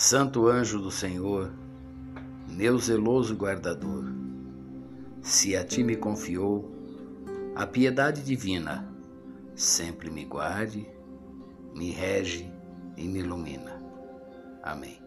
Santo anjo do Senhor, meu zeloso guardador, se a ti me confiou a piedade divina, sempre me guarde, me rege e me ilumina. Amém.